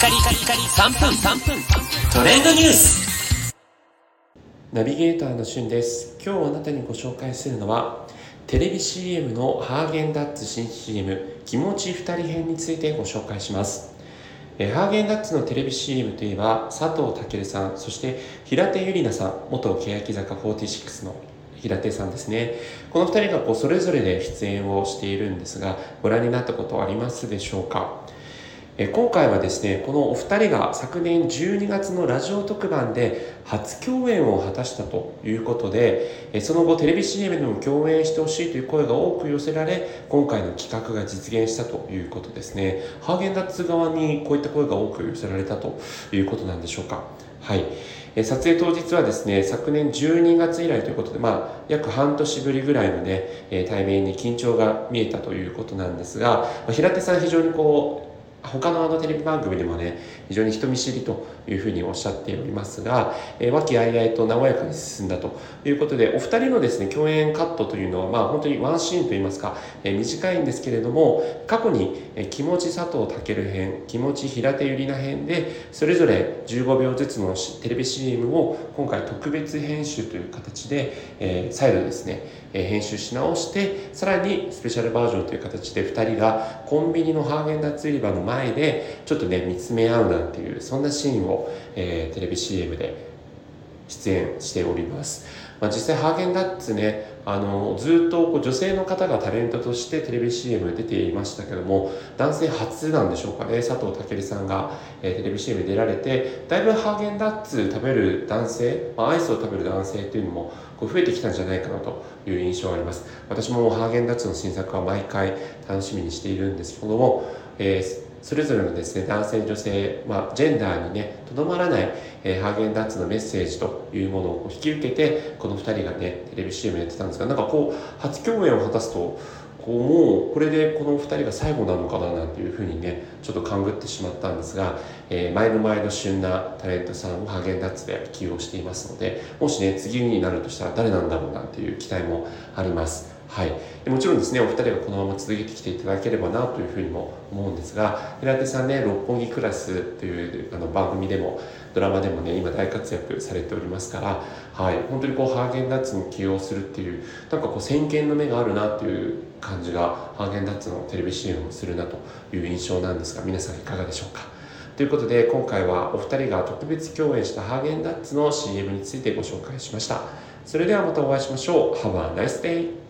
カリカリカリ3分3分。トレンドニュース。ナビゲーターのしゅんです。今日あなたにご紹介するのはテレビ CM のハーゲンダッツ新 CM 気持ち2人編についてご紹介します。えハーゲンダッツのテレビ CM といえば佐藤健さんそして平手友梨奈さん元欅坂46の平手さんですね。この2人がこうそれぞれで出演をしているんですがご覧になったことありますでしょうか？え今回はですねこのお二人が昨年12月のラジオ特番で初共演を果たしたということでえその後テレビ CM でも共演してほしいという声が多く寄せられ今回の企画が実現したということですね。ハーゲンダッツ側にこういった声が多く寄せられたということなんでしょうか。はい。撮影当日はですね昨年12月以来ということで、まあ、約半年ぶりぐらいのね対面に緊張が見えたということなんですが平手さん非常にこう他のあのテレビ番組でもね非常に人見知りというふうにおっしゃっておりますが、えー、和気あいあいと和やかに進んだということでお二人のですね共演カットというのはまあ本当にワンシーンといいますか、えー、短いんですけれども過去に、えー、気持ち佐藤健編気持ち平手友梨奈編でそれぞれ15秒ずつのテレビ CM を今回特別編集という形で、えー、再度ですね、えー、編集し直してさらにスペシャルバージョンという形で2人がコンビニのハーゲンダッツ売り場の前でちょっとね見つめ合うなんていうそんなシーンを、えー、テレビ CM で出演しております、まあ、実際ハーゲンダッツねあのずっとこう女性の方がタレントとしてテレビ CM 出ていましたけども男性初なんでしょうかね。佐藤健さんが、えー、テレビ CM 出られてだいぶハーゲンダッツ食べる男性、まあ、アイスを食べる男性っていうのもこう増えてきたんじゃないかなという印象があります。私もハーゲンダッツの新作は毎回楽しみにしているんですけども、えーそれぞれのですね男性女性、まあ、ジェンダーにねとどまらない、えー、ハーゲンダッツのメッセージというものを引き受けてこの2人がねテレビ CM やってたんですがなんかこう初共演を果たすとこうもうこれでこの2人が最後なのかななんていうふうにねちょっと勘ぐってしまったんですが、えー、前の前の旬なタレントさんをハーゲンダッツで起用していますのでもしね次になるとしたら誰なんだろうなんていう期待もあります。はい、もちろんですねお二人がこのまま続けてきていただければなというふうにも思うんですが平手さんね「六本木クラス」というあの番組でもドラマでもね今大活躍されておりますから、はい、本当にこうハーゲンダッツに起用するっていうなんかこう先見の目があるなっていう感じがハーゲンダッツのテレビ CM をするなという印象なんですが皆さんいかがでしょうか？ということで今回はお二人が特別共演したハーゲンダッツの CM についてご紹介しました。それではまたお会いしましょう。Have a nice day!